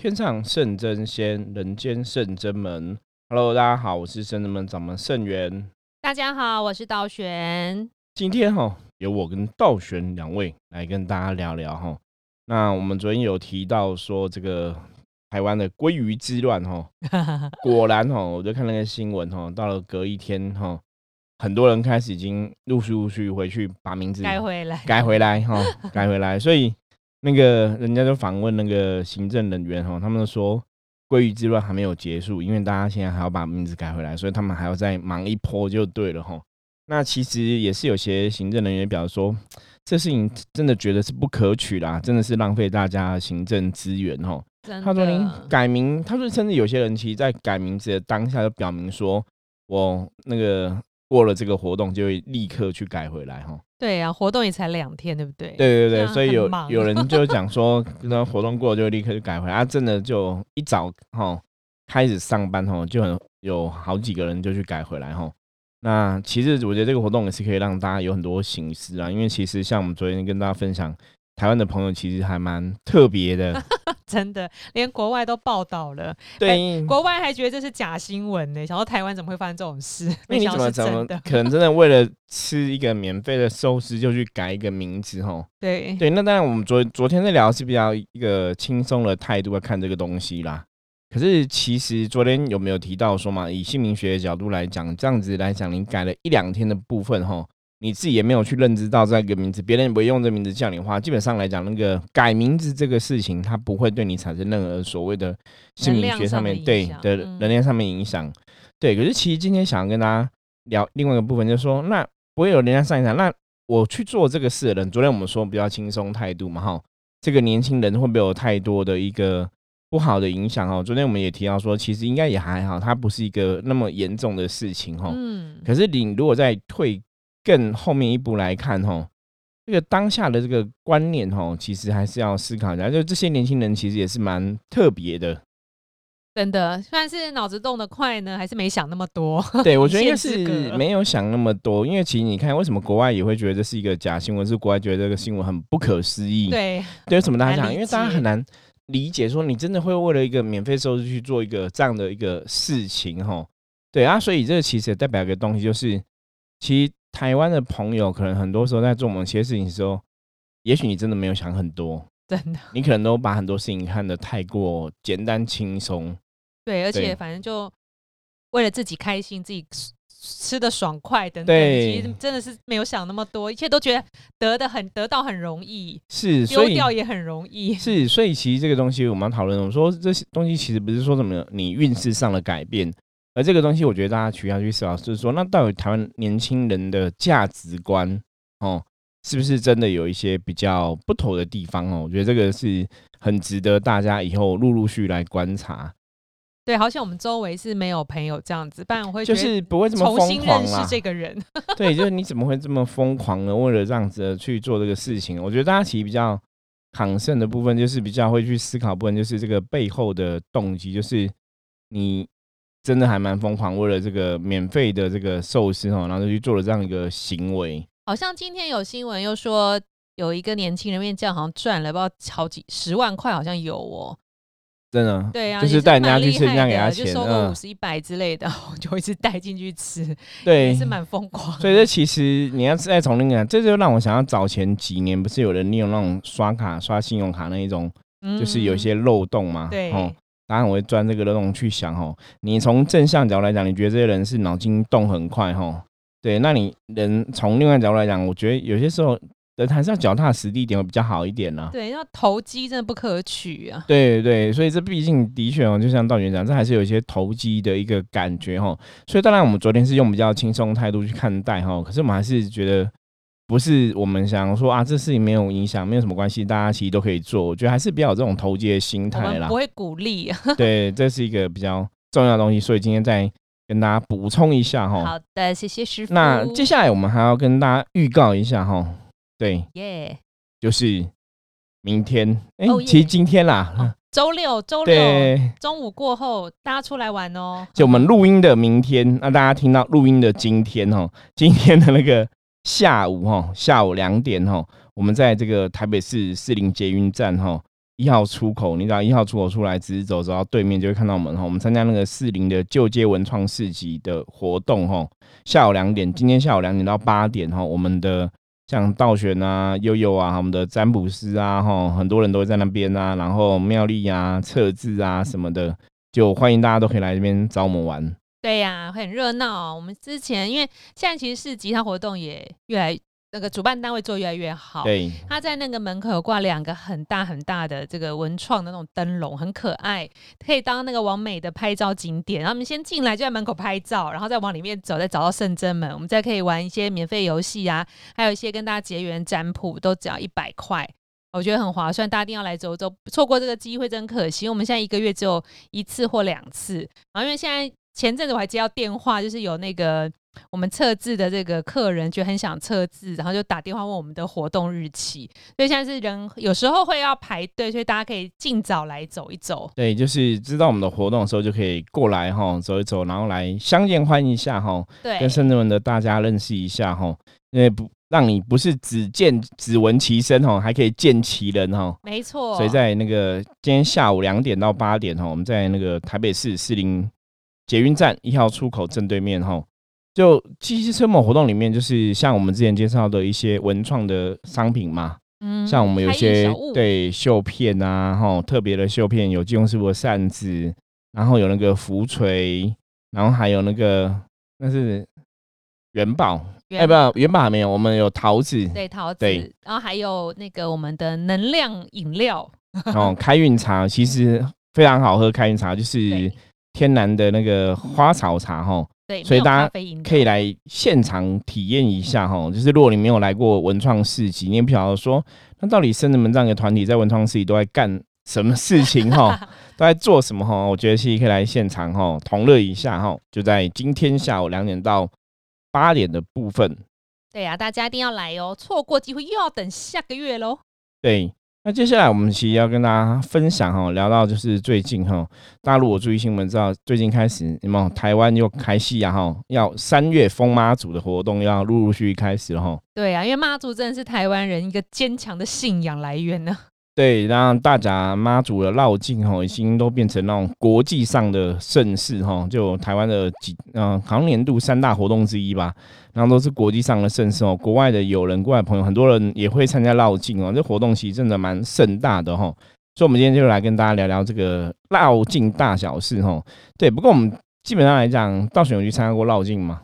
天上圣真仙，人间圣真门。Hello，大家好，我是圣真门掌门圣元。大家好，我是道玄。今天哈，由我跟道玄两位来跟大家聊聊哈。那我们昨天有提到说这个台湾的鲑鱼之乱哈，果然哈，我就看那个新闻哈，到了隔一天哈，很多人开始已经陆续陆续回去把名字改回来，改回来哈，改回来，所以。那个人家就访问那个行政人员哈，他们说鲑鱼之乱还没有结束，因为大家现在还要把名字改回来，所以他们还要再忙一波就对了哈。那其实也是有些行政人员表示说，这事情真的觉得是不可取啦，真的是浪费大家行政资源哈。他说您改名，他说甚至有些人其实在改名字的当下就表明说，我那个过了这个活动就会立刻去改回来哈。对呀，活动也才两天，对不对？对对对，所以有有人 就讲说，那活动过就立刻就改回来，啊，真的就一早哈开始上班哈，就很有好几个人就去改回来哈。那其实我觉得这个活动也是可以让大家有很多形式啊，因为其实像我们昨天跟大家分享。台湾的朋友其实还蛮特别的，真的，连国外都报道了。对，国外还觉得这是假新闻呢。想说台湾怎么会发生这种事？那你怎么怎么可能真的为了吃一个免费的寿司就去改一个名字？吼，对对。那当然，我们昨昨天在聊是比较一个轻松的态度来看这个东西啦。可是其实昨天有没有提到说嘛？以姓名学的角度来讲，这样子来讲，你改了一两天的部分，吼。你自己也没有去认知到这个名字，别人也不会用这名字叫你的话，基本上来讲，那个改名字这个事情，它不会对你产生任何所谓的心理学上面对的能量上面影响。对，可是其实今天想要跟大家聊另外一个部分，就是说，那不会有人家上一场，那我去做这个事的人，昨天我们说比较轻松态度嘛，哈，这个年轻人会不会有太多的一个不好的影响？哦，昨天我们也提到说，其实应该也还好，它不是一个那么严重的事情，哈。嗯。可是你如果在退。更后面一步来看，吼，这个当下的这个观念，吼，其实还是要思考一下。就这些年轻人，其实也是蛮特别的，真的，算是脑子动得快呢，还是没想那么多？对，我觉得应该是没有想那么多。因为其实你看，为什么国外也会觉得这是一个假新闻？是国外觉得这个新闻很不可思议？对，对，为什么大家讲？因为大家很难理解，说你真的会为了一个免费收入去做一个这样的一个事情，吼，对啊，所以这个其实也代表一个东西，就是其实。台湾的朋友可能很多时候在做某些事情的时候，也许你真的没有想很多，真的，你可能都把很多事情看得太过简单轻松。对，而且反正就为了自己开心，自己吃的爽快等等，其实真的是没有想那么多，一切都觉得得的很得到很容易，是丢掉也很容易。是，所以其实这个东西我们要讨论，我说这些东西其实不是说什么你运势上的改变。而这个东西，我觉得大家需要去思考，就是说，那到底台湾年轻人的价值观哦，是不是真的有一些比较不妥的地方哦？我觉得这个是很值得大家以后陆陆续来观察。对，好像我们周围是没有朋友这样子，不然我会就是不会这么疯狂啦。这个人，对，就是你怎么会这么疯狂呢？为了这样子去做这个事情，我觉得大家其实比较抗胜的部分，就是比较会去思考部分，就是这个背后的动机，就是你。真的还蛮疯狂，为了这个免费的这个寿司哦，然后就去做了这样一个行为。好像今天有新闻又说，有一个年轻人面这样好像赚了不知道好几十万块，好像有哦。真的？对呀，就是带人家去吃，人家给他钱，就收个五十一百之类的，就一直带进去吃。对，是蛮疯狂。所以这其实你要再从那个，这就让我想要早前几年不是有人利用那种刷卡刷信用卡那一种，就是有一些漏洞嘛？对。当然我会钻这个漏洞去想哦。你从正向角度来讲，你觉得这些人是脑筋动很快哈？对，那你人从另外角度来讲，我觉得有些时候人还是要脚踏实地点会比较好一点呢。对，要投机真的不可取啊。对对，所以这毕竟的确哦，就像道员讲，这还是有一些投机的一个感觉哈。所以当然我们昨天是用比较轻松态度去看待哈，可是我们还是觉得。不是我们想说啊，这事情没有影响，没有什么关系，大家其实都可以做。我觉得还是比较有这种投机的心态啦，不会鼓励。对，这是一个比较重要的东西，所以今天再跟大家补充一下哈。好的，谢谢师傅。那接下来我们还要跟大家预告一下哈，对，耶，就是明天，哎，其实今天啦，周六，周六中午过后，大家出来玩哦。就我们录音的明天，那大家听到录音的今天哦，今天的那个。下午哈，下午两点哈，我们在这个台北市四零捷运站哈，一号出口，你知道一号出口出来，直直走走到对面就会看到我们哈。我们参加那个四零的旧街文创市集的活动哈，下午两点，今天下午两点到八点哈，我们的像道玄啊、悠悠啊，我们的占卜师啊哈，很多人都会在那边啊，然后妙丽啊、测字啊什么的，就欢迎大家都可以来这边找我们玩。对呀，很热闹。我们之前因为现在其实是集它活动也越来那个主办单位做越来越好。对，他在那个门口挂两个很大很大的这个文创的那种灯笼，很可爱，可以当那个完美的拍照景点。然后我们先进来就在门口拍照，然后再往里面走，再找到圣真门，我们再可以玩一些免费游戏啊，还有一些跟大家结缘占卜，都只要一百块，我觉得很划算，大家一定要来走走，错过这个机会真可惜。我们现在一个月只有一次或两次，然后因为现在。前阵子我还接到电话，就是有那个我们测字的这个客人，就很想测字，然后就打电话问我们的活动日期。所以现在是人有时候会要排队，所以大家可以尽早来走一走。对，就是知道我们的活动的时候，就可以过来哈走一走，然后来相见欢一下哈，对，跟深圳文的大家认识一下哈，因为不让你不是只见只闻其声哈，还可以见其人哈。没错。所以在那个今天下午两点到八点哈，我们在那个台北市四零。捷运站一号出口正对面哈，就七夕车模活动里面，就是像我们之前介绍的一些文创的商品嘛，嗯，像我们有些对绣片啊，哈，特别的绣片，有金庸师傅的扇子，然后有那个浮锤，然后还有那个那是元宝，哎，不，元宝还没有，我们有桃子，对桃子，对，然后还有那个我们的能量饮料，哦，开运茶其实非常好喝，开运茶就是。天然的那个花草茶哈，对，所以大家可以来现场体验一下哈。就是如果你没有来过文创市集，你也不晓得说，那到底圣人们这样一个团体在文创市集都在干什么事情哈，都在做什么哈？我觉得其实可以来现场哈，同乐一下哈。就在今天下午两点到八点的部分。对呀，大家一定要来哦，错过机会又要等下个月喽。对。那接下来我们其实要跟大家分享哈，聊到就是最近哈，大陆我注意新闻知道，最近开始有没有台湾又开戏啊哈，要三月封妈祖的活动要陆陆续续开始了哈。对啊，因为妈祖真的是台湾人一个坚强的信仰来源呢。对，让大甲妈祖的绕境哈，已经都变成那种国际上的盛事哈，就台湾的几嗯，好像年度三大活动之一吧，然后都是国际上的盛事哦。国外的友人、国外朋友，很多人也会参加绕境哦。这活动其实真的蛮盛大的哈，所以我们今天就来跟大家聊聊这个绕境大小事哈。对，不过我们基本上来讲，到选有去参加过绕境吗？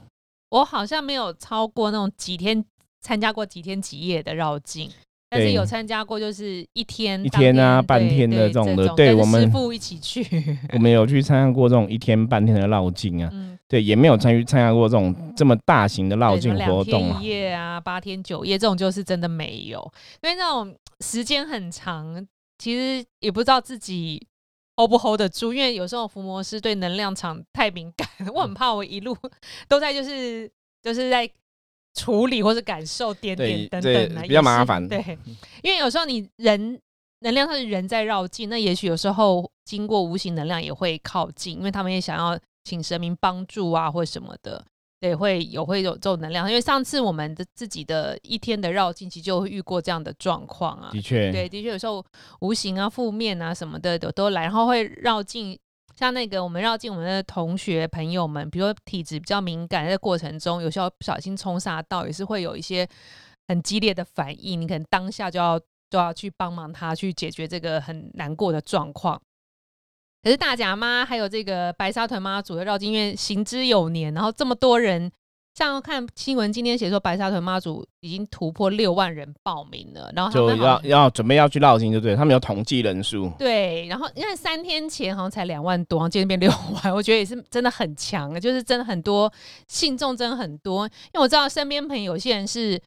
我好像没有超过那种几天参加过几天几夜的绕境。但是有参加过，就是一天一天啊，半天的这种的，对我们师傅一起去。我们有去参加过这种一天半天的绕境啊，对，也没有参与参加过这种这么大型的绕境活动啊。一夜啊，八天九夜这种就是真的没有，因为那种时间很长，其实也不知道自己 hold 不 hold 得住。因为有时候伏魔师对能量场太敏感，我很怕我一路 都在就是就是在。处理或者感受点点等等比较麻烦。对，因为有时候你人能量是人在绕境，那也许有时候经过无形能量也会靠近，因为他们也想要请神明帮助啊，或什么的，对，会有会有这种能量。因为上次我们的自己的一天的绕境，其实就遇过这样的状况啊。的确，对，的确有时候无形啊、负面啊什么的都都来，然后会绕境。像那个我们绕进我们的同学朋友们，比如说体质比较敏感，在过程中有时候不小心冲煞到，也是会有一些很激烈的反应。你可能当下就要就要去帮忙他去解决这个很难过的状况。可是大甲妈还有这个白沙屯妈祖的绕境，因为行之有年，然后这么多人。像看新闻，今天写说白沙屯妈祖已经突破六万人报名了，然后就要要准备要去绕境，就对他们有统计人数。对，然后因为三天前好像才两万多，然后今天变六万，我觉得也是真的很强，就是真的很多信众真的很多，因为我知道身边朋友有些人是。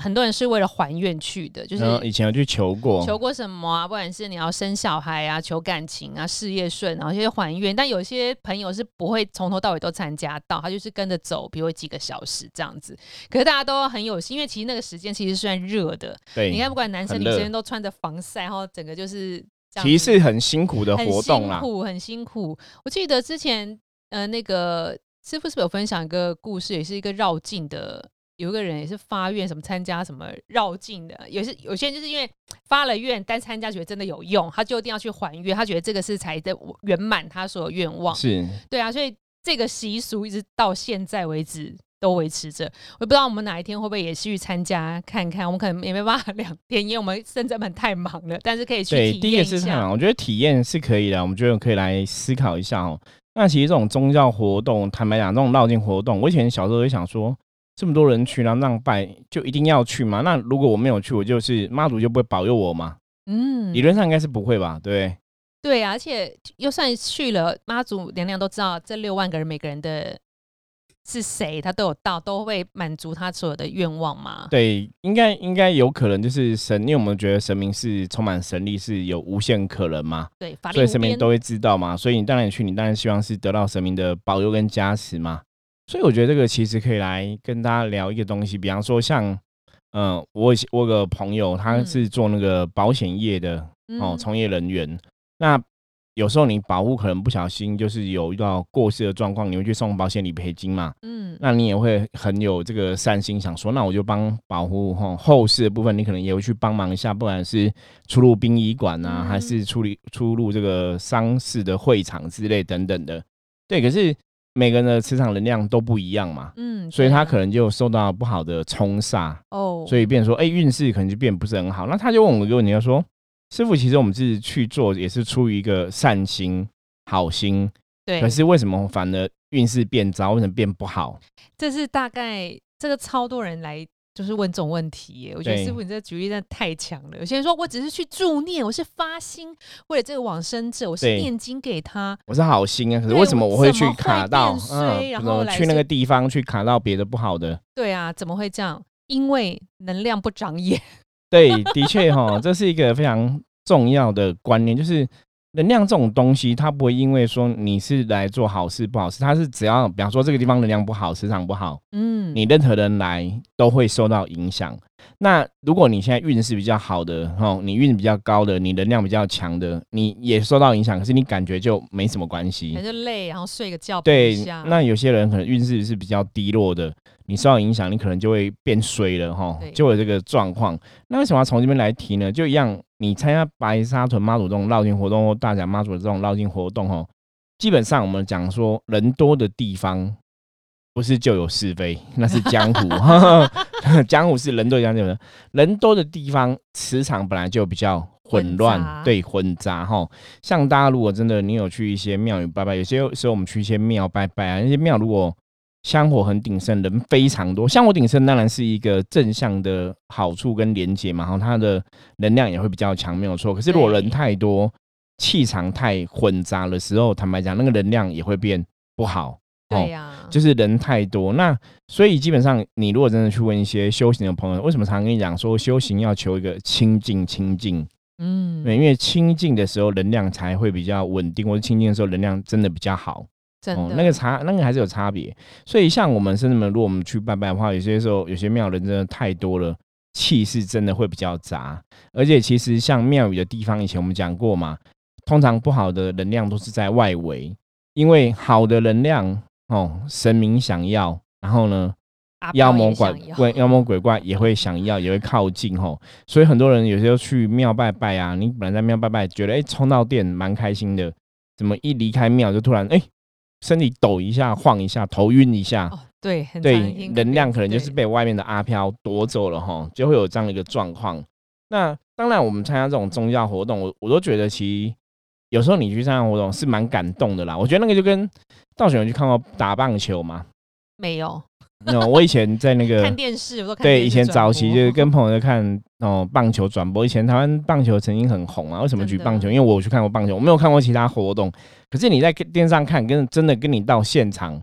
很多人是为了还愿去的，就是以前有去求过，求过什么啊？不管是你要生小孩啊，求感情啊，事业顺，然后一些还愿。但有些朋友是不会从头到尾都参加到，他就是跟着走，比如几个小时这样子。可是大家都很有心，因为其实那个时间其实算热的。对，你看不管男生女生都穿着防晒，然后整个就是其实是很辛苦的活动啦，很辛苦，很辛苦。我记得之前呃，那个师傅是不是有分享一个故事，也是一个绕境的。有一个人也是发愿什么参加什么绕境的，有些有些人就是因为发了愿，但参加觉得真的有用，他就一定要去还愿，他觉得这个是才的圆满他所有愿望。是，对啊，所以这个习俗一直到现在为止都维持着。我不知道我们哪一天会不会也去参加看看，我们可能也没办法两 天，因为我们深圳们太忙了，但是可以去对，体第一验一下。个是太忙，我觉得体验是可以的，我们觉得可以来思考一下哦。那其实这种宗教活动，坦白讲，这种绕境活动，我以前小时候就想说，这么多人去，然后让拜，就一定要去吗？那如果我没有去，我就是妈祖就不会保佑我吗？嗯理，论上应该是不会吧？对不对。对啊，而且就算去了，妈祖娘娘都知道这六万个人每个人的是谁，他都有到，都会满足他所有的愿望嘛。对，应该应该有可能就是神，因为我们觉得神明是充满神力，是有无限可能嘛，对，法力所以神明都会知道嘛，所以你当然去，你当然希望是得到神明的保佑跟加持嘛。所以我觉得这个其实可以来跟大家聊一个东西，比方说像，嗯、我我有个朋友，他嗯是做那个保险业的哦，嗯从业人员。那有时候你保护可能不小心就是有遇到过世的状况，你会去送保险理赔金嘛？嗯，那你也会很有这个善心，想说，那我就帮保护吼后事的部分，你可能也会去帮忙一下，不管是出入殡仪馆啊，嗯还是处理出入这个丧事的会场之类等等的。对，可是每个人的磁场能量都不一样嘛，嗯，所以他可能就受到不好的冲煞，哦，所以变说，哎、运势可能就变不是很好。那他就问我一个问题，他说：“师傅，其实我们自己去做，也是出于一个善心、好心，对，可是为什么反而运势变糟，为什么变不好？”这是大概这个超多人来就是问这种问题耶。我觉得师傅你这个举例真的太强了。有些人说我只是去助念，我是发心为了这个往生者，我是念经给他。我是好心啊，可是为什么我我会去卡到嗯，然后去那个地方去卡到别的不好的？对啊，怎么会这样？因为能量不长眼。对，的确哈，这是一个非常重要的观念，就是能量这种东西，它不会因为说你是来做好事不好事，它是只要比方说这个地方能量不好，磁场不好，嗯，你任何人来都会受到影响。那如果你现在运势比较好的，哦，你运比较高的，你能量比较强的，你也受到影响，可是你感觉就没什么关系可。能就累，然后睡个觉，对，那有些人可能运势是比较低落的，你受到影响，你可能就会变衰了哈，就有这个状况。那为什么要从这边来提呢？就一样，你参加白沙屯妈祖这种绕境活动或大甲妈祖的这种绕境活动哦，基本上我们讲说人多的地方。不是就有是非，那是江湖。江湖是人多地方就有人，人多的地方磁场本来就比较混混乱，杂对混杂哈。像大家如果真的你有去一些庙宇拜拜，有些时候我们去一些庙拜拜啊，那些庙如果香火很鼎盛，人非常多，香火鼎盛当然是一个正向的好处跟连接嘛，然后它的能量也会比较强，没有错。可是如果人太多，气场太混杂的时候，坦白讲，那个能量也会变不好。对呀、就是人太多，那所以基本上你如果真的去问一些修行的朋友，为什么常跟你讲说修行要求一个清净清净？嗯，对，因为清净的时候能量才会比较稳定，或者清净的时候能量真的比较好。真的、哦，那个差那个还是有差别。所以像我们甚至们，如果我们去拜拜的话，有些时候有些庙人真的太多了，气势真的会比较杂。而且其实像庙宇的地方，以前我们讲过嘛，通常不好的能量都是在外围，因为好的能量哦，神明想要，然后呢，妖魔鬼怪、妖魔鬼怪也会想要，也会靠近吼。所以很多人有时候去庙拜拜啊，你本来在庙拜拜，觉得哎冲到店蛮开心的，怎么一离开庙就突然哎身体抖一下、晃一下、头晕一下，哦，对，很对，能量可能就是被外面的阿飘夺走了哈，就会有这样的一个状况。那当然，我们参加这种宗教活动，我我都觉得其实有时候你去参加活动是蛮感动的啦。我觉得那个就跟道选有去看过打棒球嘛，没有那我以前在那个看电视，我都看对，以前早期就是跟朋友在看哦棒球转播。以前台湾棒球曾经很红啊，为什么举棒球？因为我有去看过棒球，我没有看过其他活动。可是你在电视上看，跟真的跟你到现场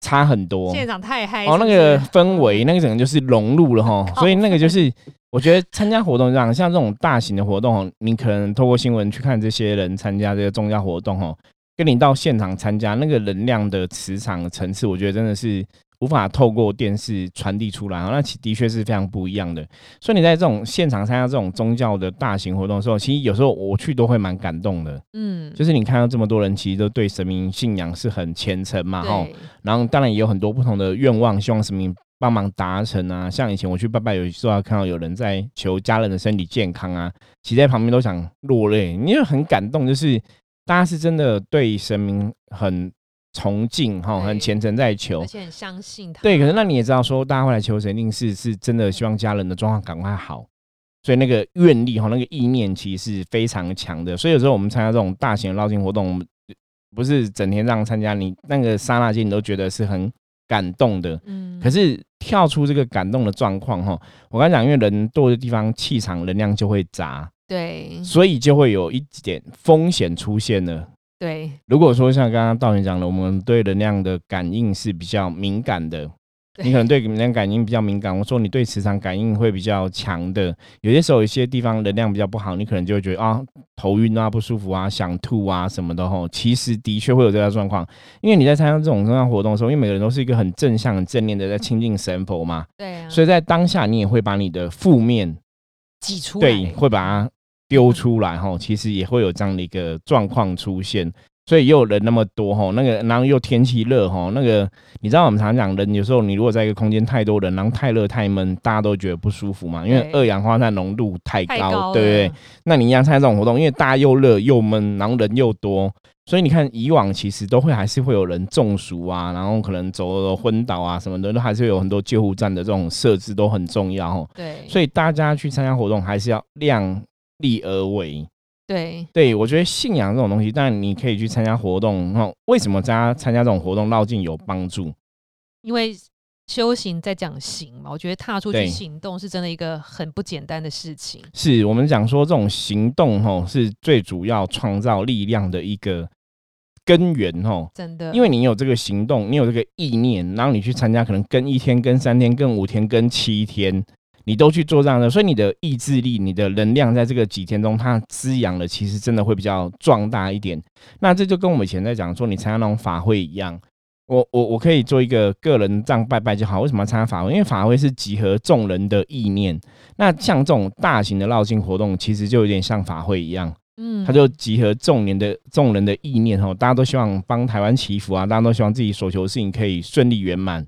差很多。现场太嗨哦，那个氛围，那个整个就是融入了哈，所以那个就是 我觉得参加活动这样，像这种大型的活动哦，你可能透过新闻去看这些人参加这个宗教活动哦，跟你到现场参加那个能量的磁场层次，我觉得真的是无法透过电视传递出来啊，那其的确是非常不一样的。所以你在这种现场参加这种宗教的大型活动的时候，其实有时候我去都会蛮感动的，嗯，就是你看到这么多人其实都对神明信仰是很虔诚嘛，哈。然后当然也有很多不同的愿望，希望神明帮忙达成啊。像以前我去拜拜，有时候看到有人在求家人的身体健康啊，其实在旁边都想落泪，因为很感动，就是大家是真的对神明很崇敬哈，很虔诚在求而。且很相信他。对，可是那你也知道，说大家会来求神，一定是是真的希望家人的状况赶快好，所以那个愿力哈，那个意念其实是非常强的。所以有时候我们参加这种大型的绕境活动，我们不是整天这样参加，你那个刹那间你都觉得是很感动的。嗯，可是跳出这个感动的状况哈，我刚才讲，因为人多的地方气场能量就会杂，对所以就会有一点风险出现了。对如果说像刚刚道元讲的，我们对能量的感应是比较敏感的，你可能对能量感应比较敏感。我说你对磁场感应会比较强的，有些时候有些地方能量比较不好，你可能就会觉得啊头晕啊、不舒服啊、想吐啊什么的吼。其实的确会有这个状况，因为你在参加这种重要活动的时候，因为每个人都是一个很正向、很正念的在亲近神佛嘛，对啊，所以在当下你也会把你的负面挤出来，对，会把它丢出来哈。其实也会有这样的一个状况出现，所以又人那么多哈，那个然后又天气热哈，那个你知道我们常讲人有时候你如果在一个空间太多人，然后太热太闷，大家都觉得不舒服嘛，因为二氧化碳浓度太高，太高对不对？那你一样参加这种活动，因为大家又热又闷，然后人又多。所以你看，以往其实都会还是会有人中暑啊，然后可能走了昏倒啊什么的，都还是有很多救护站的这种设置都很重要哦。对，所以大家去参加活动还是要量力而为。对对我觉得信仰这种东西，但你可以去参加活动哦。为什么大家参加这种活动绕境有帮助？因为修行在讲行嘛，我觉得踏出去行动是真的一个很不简单的事情。是我们讲说这种行动吼是最主要创造力量的一个根源吼。真的，因为你有这个行动，你有这个意念，然后你去参加，可能跟一天、跟三天、跟五天、跟七天，你都去做这样的，所以你的意志力、你的能量在这个几天中，它滋养了，其实真的会比较壮大一点。那这就跟我们以前在讲说，你参加那种法会一样，我我我可以做一个个人这样拜拜就好。为什么要参加法会？因为法会是集合众人的意念。那像这种大型的绕境活动，其实就有点像法会一样。嗯他就集合众人的众人的意念吼，大家都希望帮台湾祈福啊，大家都希望自己所求的事情可以顺利圆满，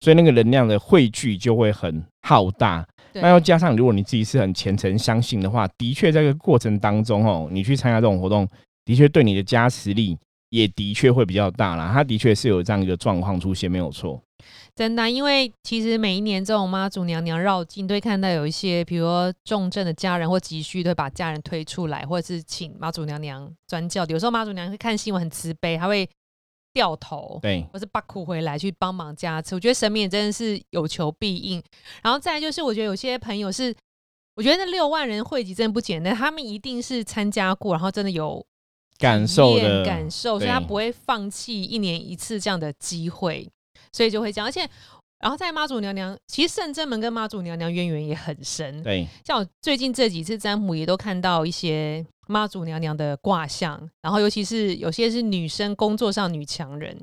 所以那个能量的汇聚就会很浩大。那要加上如果你自己是很虔诚相信的话，的确在这个过程当中哦，你去参加这种活动，的确对你的加持力也的确会比较大啦。它的确是有这样一个状况出现，没有错。真的啊、因为其实每一年这种妈祖娘娘绕境，都会看到有一些，比如说重症的家人或急需，都会把家人推出来，或者是请妈祖娘娘专教。有时候妈祖娘娘会看新闻很慈悲，她会掉头，对，或是把苦回来去帮忙加持。我觉得神明也真的是有求必应。然后再来就是，我觉得有些朋友是，我觉得那六万人汇集真的不简单，他们一定是参加过，然后真的有感受的感受，所以他不会放弃一年一次这样的机会，所以就会这样。而且，然后在妈祖娘娘，其实圣真门跟妈祖娘娘渊源也很深。对，像我最近这几次占卜，也都看到一些妈祖娘娘的卦象，然后尤其是有些是女生工作上女强人。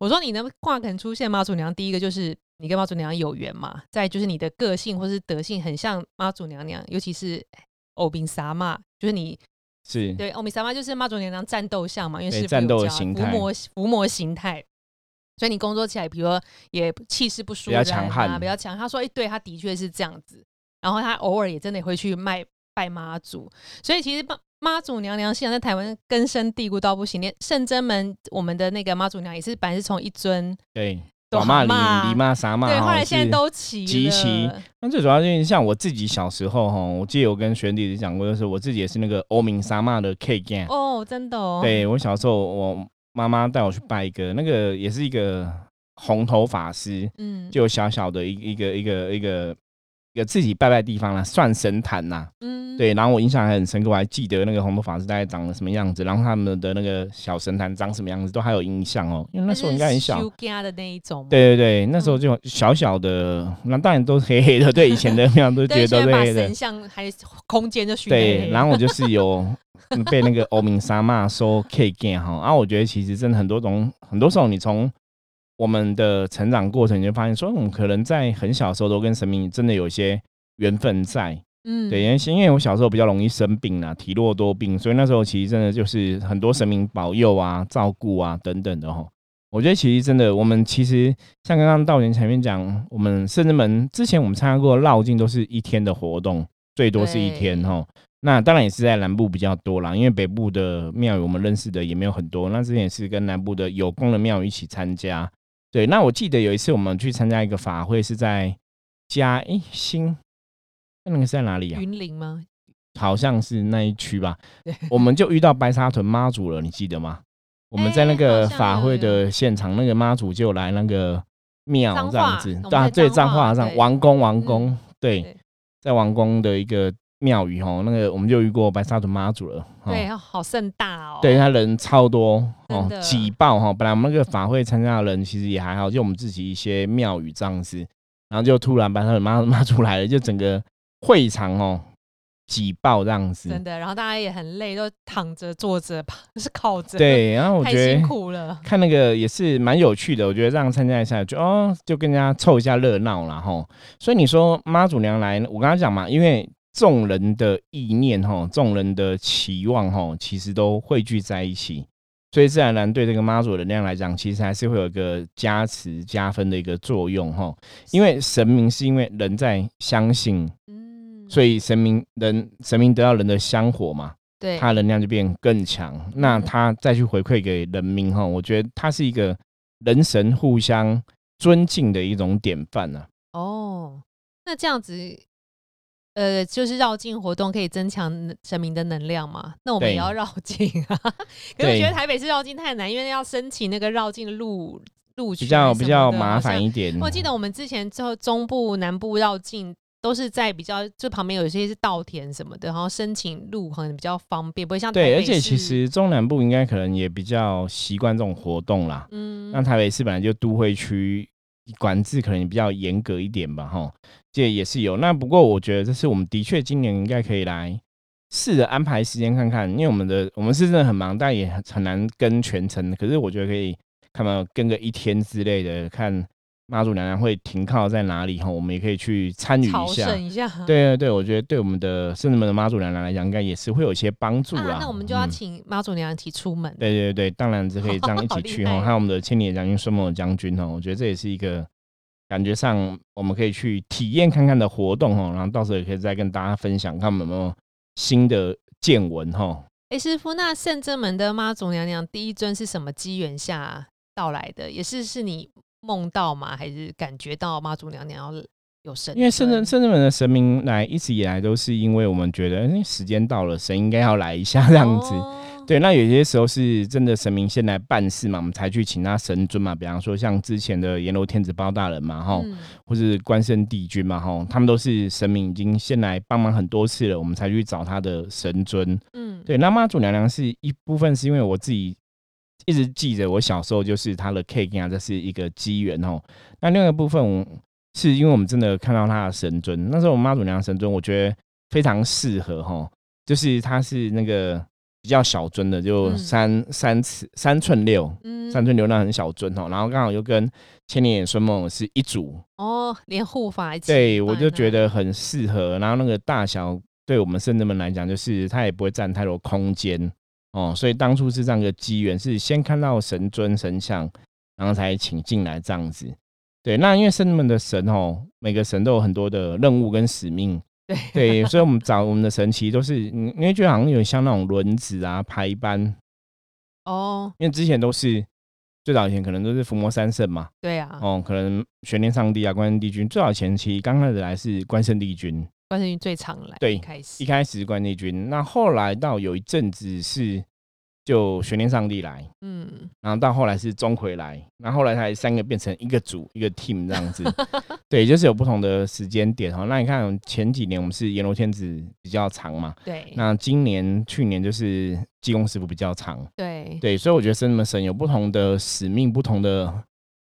我说你的卦可能出现妈祖娘娘，第一个就是你跟妈祖娘娘有缘嘛，再就是你的个性或是德性很像妈祖娘娘，尤其是欧宾萨玛，就是你是，对，欧米萨玛就是妈祖娘娘战斗像嘛，因为是对战斗的形态伏魔伏魔形态，所以你工作起来，比如说也气势不输比较强悍啊，比较强。他说，哎、对他的确是这样子，然后他偶尔也真的会去卖拜妈祖，所以其实妈妈祖娘娘现在在台湾根深蒂固到不行，连圣真门我们的那个妈祖娘也是本来是从一尊，对，都短骂蛤蟆里里骂啥骂，对，后来现在都齐集齐那最主要就是像我自己小时候哈，我记得我跟学弟讲过，就是我自己也是那个欧明沙骂的 K g a 哦，真的哦，对我小时候，我妈妈带我去拜一个，那个也是一个红头法师，嗯，就小小的一一个一个一个一个自己拜拜的地方啦，算神坛呐。嗯，对，然后我印象还很深刻，我还记得那个红头法师大概长得什么样子，然后他们的那个小神坛长什么样子，都还有印象哦。因为那时候应该很小，修家的那一种，对对对，那时候就小小的，那当然都是黑黑的，对以前的庙都觉，得都现在把是黑的神。像还空间就熏对，然后后我就是有被那个 欧明沙骂说 K g 哈，然后我觉得其实真的很多种，很多时候你从我们的成长过程，你就发现说，我们可能在很小的时候都跟神明真的有一些缘分在。嗯，对，因为因为我小时候比较容易生病啊，体弱多病，所以那时候其实真的就是很多神明保佑啊、照顾啊等等的哈。我觉得其实真的，我们其实像刚刚道玄前面讲，我们甚至门之前我们参加过绕境，都是一天的活动，最多是一天对哈。那当然也是在南部比较多啦，因为北部的庙宇我们认识的也没有很多。那之前也是跟南部的有功的庙宇一起参加。对，那我记得有一次我们去参加一个法会，是在嘉诶新，那个是在哪里啊？云林吗？好像是那一区吧，我们就遇到白沙屯妈祖了，你记得吗？我们在那哎个法会的现场，那个妈祖就来那个庙这样子对啊，在对，彰化彰化上王宫，王嗯宫，对对，在王宫的一个庙宇哦，那个我们就遇过白沙屯妈祖了，哦对，好盛大哦。对，他人超多哦挤爆哈。本来我们那个法会参加的人其实也还好，就我们自己一些庙宇这样子，然后就突然把他的妈妈出来了，就整个会场哦挤爆这样子。真的。然后大家也很累，都躺着、坐着、趴 是靠着，，对，然后我太觉得辛苦了。看那个也是蛮有趣的，我觉得这样参加一下就哦，就跟人家凑一下热闹啦吼。所以你说妈祖娘来，我刚刚讲嘛，因为众人的意念哈，众人的期望吼，其实都汇聚在一起，所以自然而然对这个妈祖的能量来讲，其实还是会有一个加持加分的一个作用哈。因为神明是因为人在相信，嗯，所以神明人神明得到人的香火嘛，对，它能量就变更强。那嗯他再去回馈给人民哈，我觉得它是一个人神互相尊敬的一种典范呢、哦，那这样子，呃，就是绕境活动可以增强能神明的能量嘛？那我们也要绕境啊。可是我觉得台北市绕境太难，因为要申请那个绕境路路比较比较麻。烦一点。我记得我们之前之后中部、南部绕境都是在比较，就旁边有一些是稻田什么的，然后申请路可能比较方便，不会像台对，而且其实中南部应该可能也比较习惯这种活动啦。嗯那台北市本来就都会区，管制可能比较严格一点吧，哈，这也是有。那不过我觉得这是我们的确今年应该可以来试着安排时间看看，因为我们的我们是真的很忙，但也很很难跟全程。可是我觉得可以看到跟个一天之类的，看妈祖娘娘会停靠在哪里，哈，我们也可以去参与一下。一下。对对对，我觉得对我们的圣人们的妈祖娘娘来讲，应该也是会有一些帮助啦。啊，那我们就要嗯请妈祖娘娘一起出门。对对对，当然是可以这样 一起去哈，还有我们的千里将军孙某将军哈，我觉得这也是一个感觉上我们可以去体验看看的活动哦，然后到时候也可以再跟大家分享，看我们有没有新的见闻哈。哎，师傅，那圣真门的妈祖娘娘第一尊是什么机缘下到来的？也是是你梦到吗？还是感觉到妈祖娘娘要有神？因为圣人圣人们的神明来一直以来都是因为我们觉得，哎，时间到了，神应该要来一下这样子。哦对，那有些时候是真的神明先来办事嘛，我们才去请他神尊嘛。比方说像之前的阎罗天子包大人嘛，哈、嗯或是关圣帝君嘛，哈，他们都是神明已经先来帮忙很多次了，我们才去找他的神尊。嗯，对，那妈祖娘娘是一部分是因为我自己一直记着，我小时候就是她的 K 啊，这是一个机缘哦。那另外一个部分我是因为我们真的看到她的神尊，那时候我们妈祖娘娘神尊，我觉得非常适合哈，就是他是那个比较小尊的，就嗯。三、三尺三寸六，嗯。三寸六那很小尊哦，然后刚好又跟千年眼孙梦是一组，哦，连护法一起对我就觉得很适合。然后那个大小对我们圣人们来讲，就是它也不会占太多空间。哦，所以当初是这样一个机缘，是先看到神尊神像，然后才请进来这样子。对，那因为圣人们的神哦，每个神都有很多的任务跟使命，对。对，所以我们找我们的神奇都是，你因为觉得好像有点像那种轮子啊排班，哦，因为之前都是最早以前可能都是伏魔三圣嘛，对啊，哦，可能玄天上帝啊、关圣帝君，最早前期刚开始来是关圣帝君，关圣帝君最常来，对一开始。一开始是关帝君，那后来到有一阵子是就玄天上帝来，嗯，然后到后来是钟馗来，然后后来才三个变成一个组一个 team 这样子，对，就是有不同的时间点哈。那你看前几年我们是阎罗天子比较长嘛，对。那今年去年就是济公师傅比较长，对。对，所以我觉得神们神有不同的使命，不同的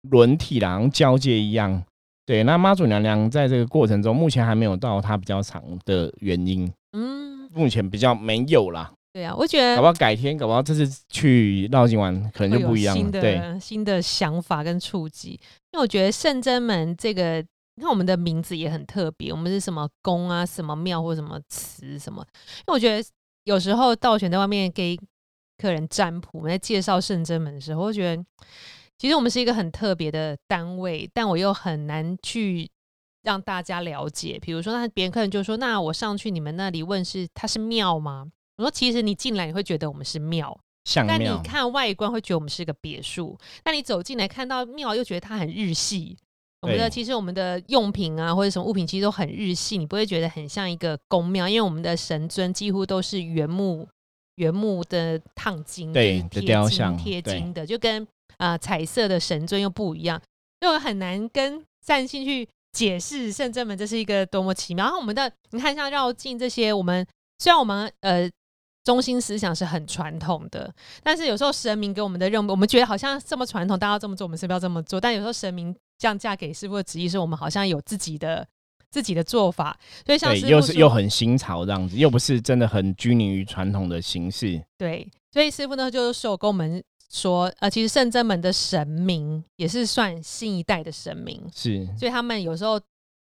轮替啦，好像交界一样。对，那妈祖娘娘在这个过程中，目前还没有到她比较长的原因，嗯，目前比较没有啦。对啊，我觉得搞不好改天，搞不好这次去绕境玩可能就不一样了。新对，的新的想法跟触及，因为我觉得圣真门这个，你看我们的名字也很特别，我们是什么宫啊、什么庙或什么祠什么，因为我觉得有时候道玄在外面给客人占卜，我们在介绍圣真门的时候，我觉得其实我们是一个很特别的单位，但我又很难去让大家了解。比如说，那别人客人就说：“那我上去你们那里问是它是庙吗？”我说：“其实你进来你会觉得我们是庙，但你，看外观会觉得我们是个别墅。那你走进来看到庙，又觉得它很日系。我们的其实我们的用品啊，或者什么物品，其实都很日系，你不会觉得很像一个宫庙，因为我们的神尊几乎都是原木原木的烫金，对的雕像贴金的，就跟呃彩色的神尊又不一样，所以我很难跟善信去解释圣真门这是一个多么奇妙。然后我们的你看像绕境这些，我们虽然我们呃。中心思想是很传统的，但是有时候神明给我们的任务，我们觉得好像这么传统，大家要这么做，我们是不是要这么做？但有时候神明降价给师傅的旨意是我们好像有自己的自己的做法，所以像又是又很新潮这样子，又不是真的很拘泥于传统的形式。对，所以师傅呢就是说跟我们说，呃，其实圣真门的神明也是算新一代的神明，是，所以他们有时候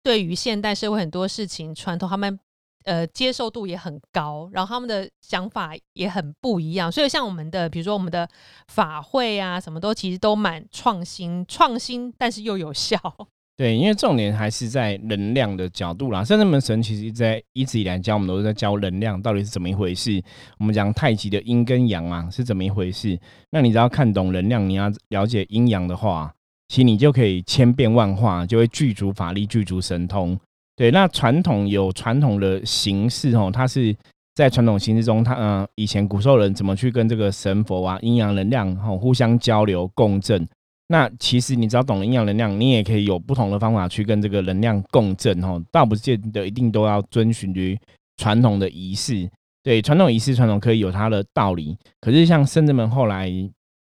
对于现代社会很多事情传统，他们呃接受度也很高，然后他们的想法也很不一样。所以像我们的，比如说我们的法会啊，什么都其实都蛮创新，创新但是又有效。对，因为重点还是在能量的角度啦。圣真门神其实在一直以来教我们都是在教能量到底是怎么一回事。我们讲太极的阴跟阳啊是怎么一回事。那你只要看懂能量，你要了解阴阳的话，其实你就可以千变万化，就会具足法力，具足神通。对，那传统有传统的形式哦，它是在传统形式中，它嗯、以前古时候人怎么去跟这个神佛啊、阴阳能量哦互相交流共振。那其实你只要懂了阴阳能量，你也可以有不同的方法去跟这个能量共振哦，倒不见得一定都要遵循于传统的仪式。对，传统仪式、传统可以有它的道理，可是像圣真门后来，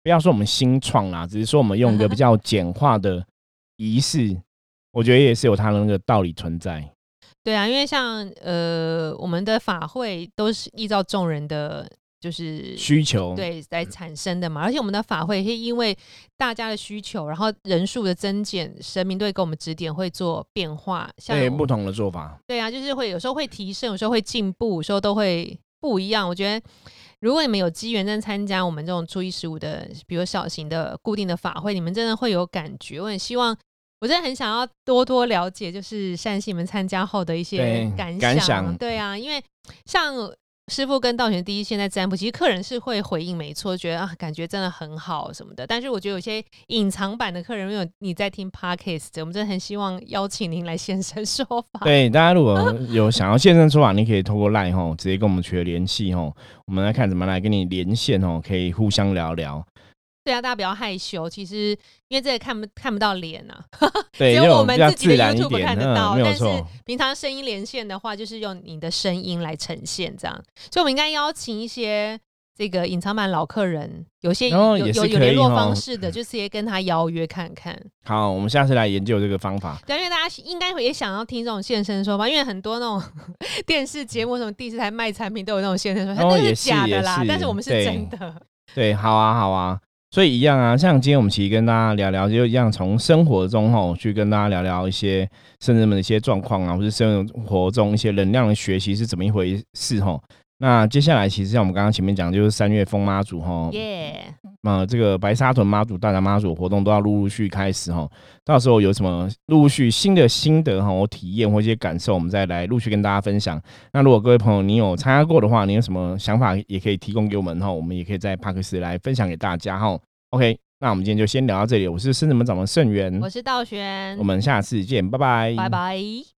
不要说我们新创啦，只是说我们用一个比较简化的仪式，我觉得也是有它的那个道理存在。对啊，因为像呃我们的法会都是依照众人的就是需求，对来产生的嘛，而且我们的法会是因为大家的需求，然后人数的增减，神明都会给我们指点，会做变化。像对不同的做法，对啊，就是会有时候会提升，有时候会进步，有时候都会不一样。我觉得如果你们有机缘在参加我们这种初一十五的，比如小型的固定的法会，你们真的会有感觉。我很希望，我真的很想要多多了解，就是善信们参加后的一些感想。感想对啊，因为像。师傅跟道玄第一线在占卜，其实客人是会回应，没错，觉得啊，感觉真的很好什么的。但是我觉得有些隐藏版的客人，因为你在听 podcast，我们真的很希望邀请您来现身说法。对，大家如果 有想要现身说法，你可以透过 LINE 吼，直接跟我们取得联系吼，我们来看怎么来跟你连线吼，可以互相聊聊。对啊，大家不要害羞。其实因为这个看不看不到脸啊，对，只有我们自己的 YouTube，看得到。嗯，但是。平常声音连线的话，就是用你的声音来呈现这样。所以我们应该邀请一些这个隐藏版老客人，有些哦有有有联络哦方式的，就直接跟他邀约看看。好，我们下次来研究这个方法。对，因为大家应该也想要听这种现身说法，因为很多那种 电视节目，什么第四台卖产品都有那种现身说法，那是假的啦。但是我们是真的。对，好啊，好啊。所以一样啊，像今天我们其实跟大家聊聊，就一样从生活中吼去跟大家聊聊一些甚至们的一些状况啊，或者生活中一些能量的学习是怎么一回事吼。那接下来其实像我们刚刚前面讲，就是三月风妈祖吼，耶、呃，这个白沙屯妈祖、大甲妈祖活动都要陆陆续续开始哈，到时候有什么陆陆续新的心得哈，我体验或一些感受，我们再来陆续跟大家分享。那如果各位朋友你有参加过的话，你有什么想法也可以提供给我们哈，我们也可以在帕克斯来分享给大家哈。OK，那我们今天就先聊到这里，我是圣子门掌门盛元我，是道玄我，们下次见，拜拜，拜拜。